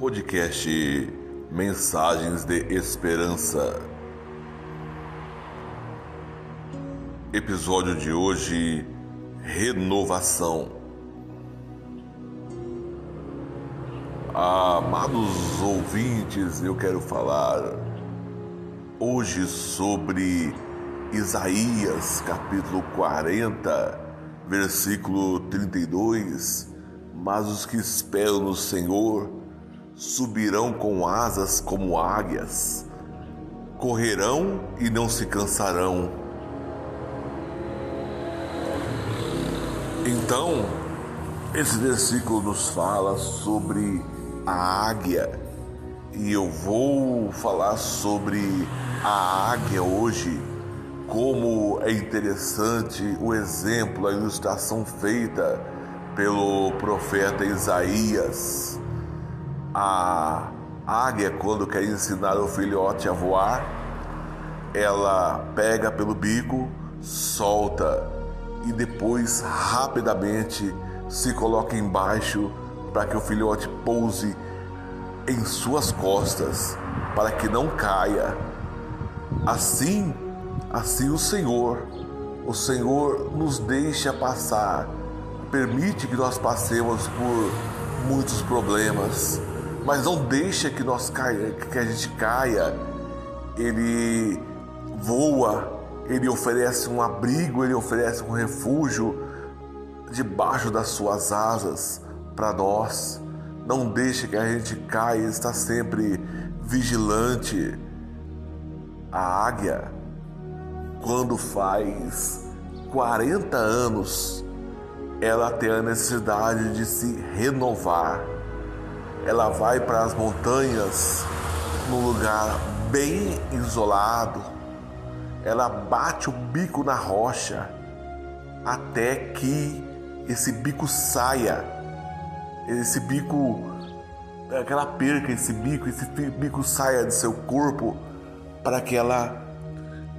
podcast Mensagens de Esperança. Episódio de hoje: Renovação. Amados ouvintes, eu quero falar hoje sobre Isaías capítulo 40, versículo 32. Mas os que esperam no Senhor subirão com asas como águias, correrão e não se cansarão. Então, esse versículo nos fala sobre a águia e eu vou falar sobre a águia hoje, como é interessante o exemplo, a ilustração feita pelo profeta Isaías. A águia, quando quer ensinar o filhote a voar, ela pega pelo bico, solta e depois rapidamente se coloca embaixo para que o filhote pouse em suas costas, para que não caia. Assim, assim o Senhor, o Senhor nos deixa passar, permite que nós passemos por muitos problemas, mas não deixa que nós caia, que a gente caia. Ele voa, ele oferece um abrigo, ele oferece um refúgio debaixo das suas asas para nós. Não deixe que a gente caia, está sempre vigilante. A águia, quando faz 40 anos, ela tem a necessidade de se renovar ela vai para as montanhas num lugar bem isolado. Ela bate o bico na rocha até que esse bico saia. Esse bico, aquela perca, esse bico, esse bico saia de seu corpo para que ela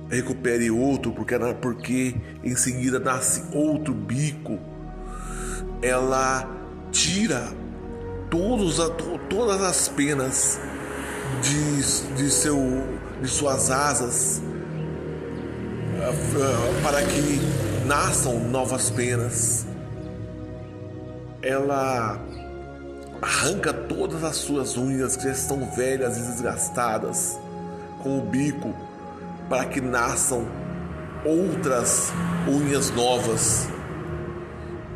recupere outro, porque, ela, porque em seguida nasce outro bico. Ela tira todos, todas as penas de, de, seu, de suas asas ah, para que nasçam novas penas. Ela arranca todas as suas unhas que já estão velhas e desgastadas com o bico para que nasçam outras unhas novas.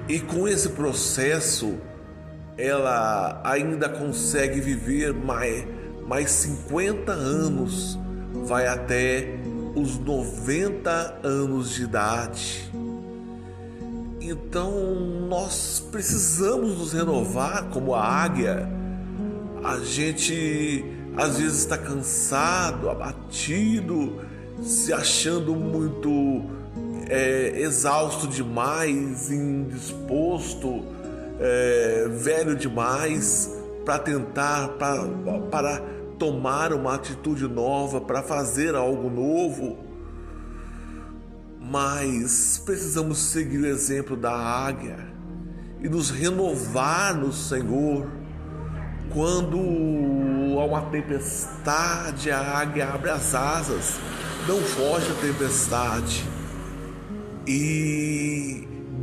E com esse processo, ela ainda consegue viver mais, mais 50 anos, vai até os 90 anos de idade. Então nós precisamos nos renovar como a águia. A gente às vezes está cansado, abatido, se achando muito é, exausto demais, indisposto é, velho demais para tentar, para tomar uma atitude nova, para fazer algo novo. Mas precisamos seguir o exemplo da águia e nos renovar no Senhor. Quando há uma tempestade, a águia abre as asas, não foge da tempestade. E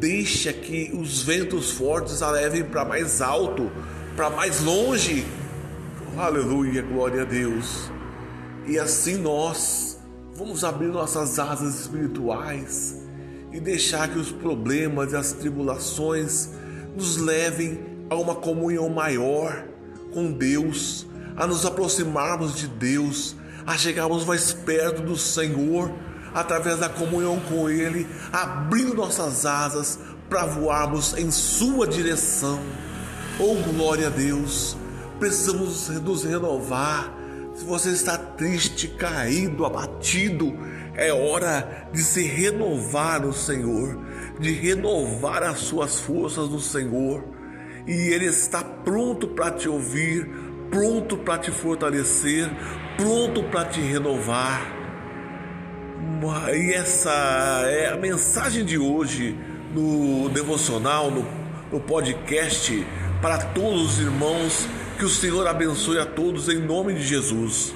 deixa que os ventos fortes a levem para mais alto, para mais longe. Aleluia, glória a Deus. E assim nós vamos abrir nossas asas espirituais e deixar que os problemas e as tribulações nos levem a uma comunhão maior com Deus, a nos aproximarmos de Deus, a chegarmos mais perto do Senhor através da comunhão com Ele, abrindo nossas asas para voarmos em Sua direção. Oh, glória a Deus! Precisamos nos renovar. Se você está triste, caído, abatido, é hora de se renovar no Senhor, de renovar as suas forças no Senhor. E Ele está pronto para te ouvir, pronto para te fortalecer, pronto para te renovar. E essa é a mensagem de hoje no devocional, no, no podcast, para todos os irmãos Que o Senhor abençoe a todos em nome de Jesus.